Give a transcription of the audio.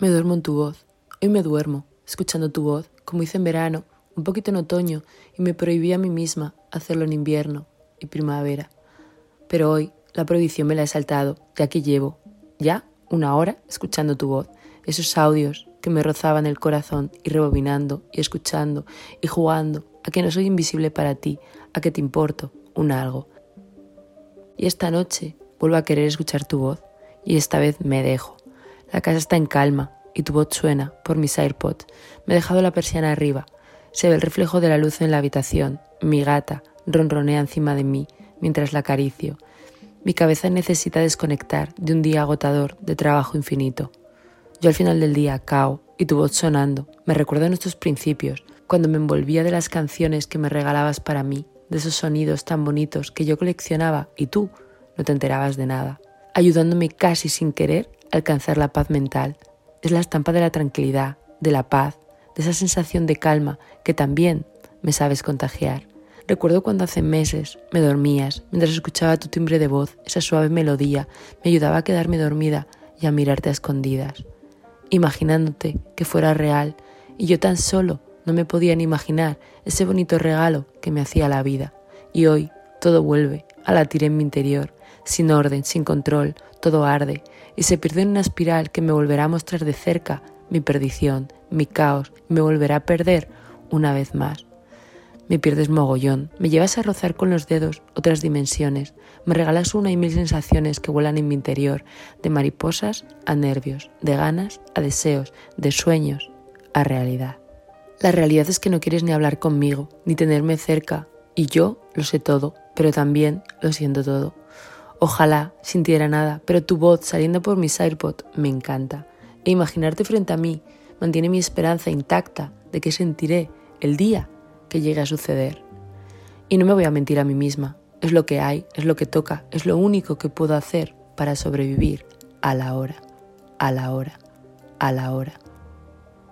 Me duermo en tu voz. Hoy me duermo, escuchando tu voz, como hice en verano, un poquito en otoño, y me prohibí a mí misma hacerlo en invierno y primavera. Pero hoy la prohibición me la he saltado, ya que llevo, ya, una hora escuchando tu voz, esos audios que me rozaban el corazón y rebobinando y escuchando y jugando a que no soy invisible para ti, a que te importo, un algo. Y esta noche vuelvo a querer escuchar tu voz y esta vez me dejo. La casa está en calma y tu voz suena por mis AirPods. Me he dejado la persiana arriba. Se ve el reflejo de la luz en la habitación. Mi gata ronronea encima de mí mientras la acaricio. Mi cabeza necesita desconectar de un día agotador de trabajo infinito. Yo al final del día cao y tu voz sonando me recuerda nuestros principios, cuando me envolvía de las canciones que me regalabas para mí, de esos sonidos tan bonitos que yo coleccionaba y tú no te enterabas de nada, ayudándome casi sin querer alcanzar la paz mental. Es la estampa de la tranquilidad, de la paz, de esa sensación de calma que también me sabes contagiar. Recuerdo cuando hace meses me dormías mientras escuchaba tu timbre de voz, esa suave melodía, me ayudaba a quedarme dormida y a mirarte a escondidas, imaginándote que fuera real y yo tan solo no me podía ni imaginar ese bonito regalo que me hacía la vida. Y hoy todo vuelve a latir en mi interior, sin orden, sin control, todo arde y se pierde en una espiral que me volverá a mostrar de cerca mi perdición, mi caos, me volverá a perder una vez más. Me pierdes mogollón, me llevas a rozar con los dedos otras dimensiones, me regalas una y mil sensaciones que vuelan en mi interior, de mariposas a nervios, de ganas a deseos, de sueños a realidad. La realidad es que no quieres ni hablar conmigo, ni tenerme cerca, y yo lo sé todo, pero también lo siento todo. Ojalá sintiera nada, pero tu voz saliendo por mis AirPods me encanta. E imaginarte frente a mí mantiene mi esperanza intacta de que sentiré el día que llegue a suceder. Y no me voy a mentir a mí misma. Es lo que hay, es lo que toca, es lo único que puedo hacer para sobrevivir a la hora, a la hora, a la hora.